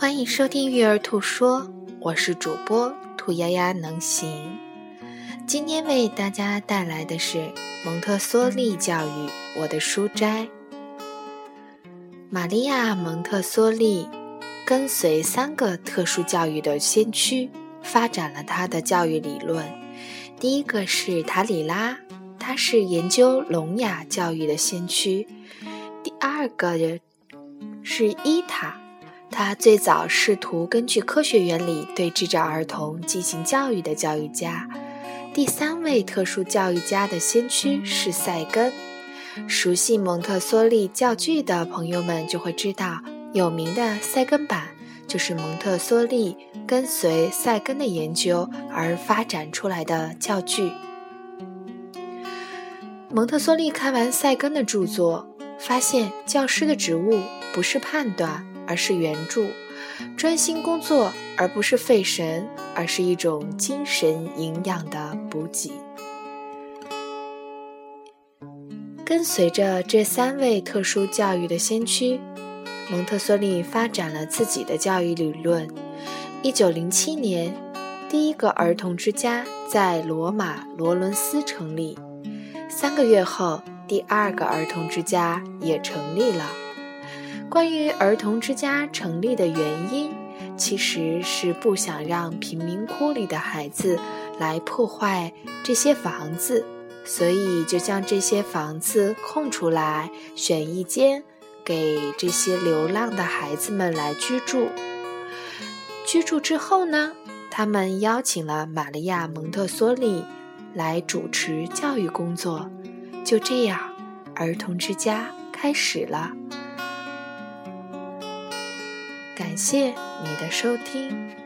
欢迎收听育儿兔说，我是主播兔丫丫能行。今天为大家带来的是蒙特梭利教育，我的书斋。玛利亚·蒙特梭利跟随三个特殊教育的先驱，发展了他的教育理论。第一个是塔里拉，他是研究聋哑教育的先驱。第二个是伊塔，他最早试图根据科学原理对智障儿童进行教育的教育家。第三位特殊教育家的先驱是塞根。熟悉蒙特梭利教具的朋友们就会知道，有名的塞根板就是蒙特梭利跟随塞根的研究而发展出来的教具。蒙特梭利看完塞根的著作。发现教师的职务不是判断，而是援助；专心工作而不是费神，而是一种精神营养的补给。跟随着这三位特殊教育的先驱，蒙特梭利发展了自己的教育理论。一九零七年，第一个儿童之家在罗马罗伦斯成立。三个月后。第二个儿童之家也成立了。关于儿童之家成立的原因，其实是不想让贫民窟里的孩子来破坏这些房子，所以就将这些房子空出来，选一间给这些流浪的孩子们来居住。居住之后呢，他们邀请了玛利亚·蒙特梭利来主持教育工作。就这样，儿童之家开始了。感谢你的收听。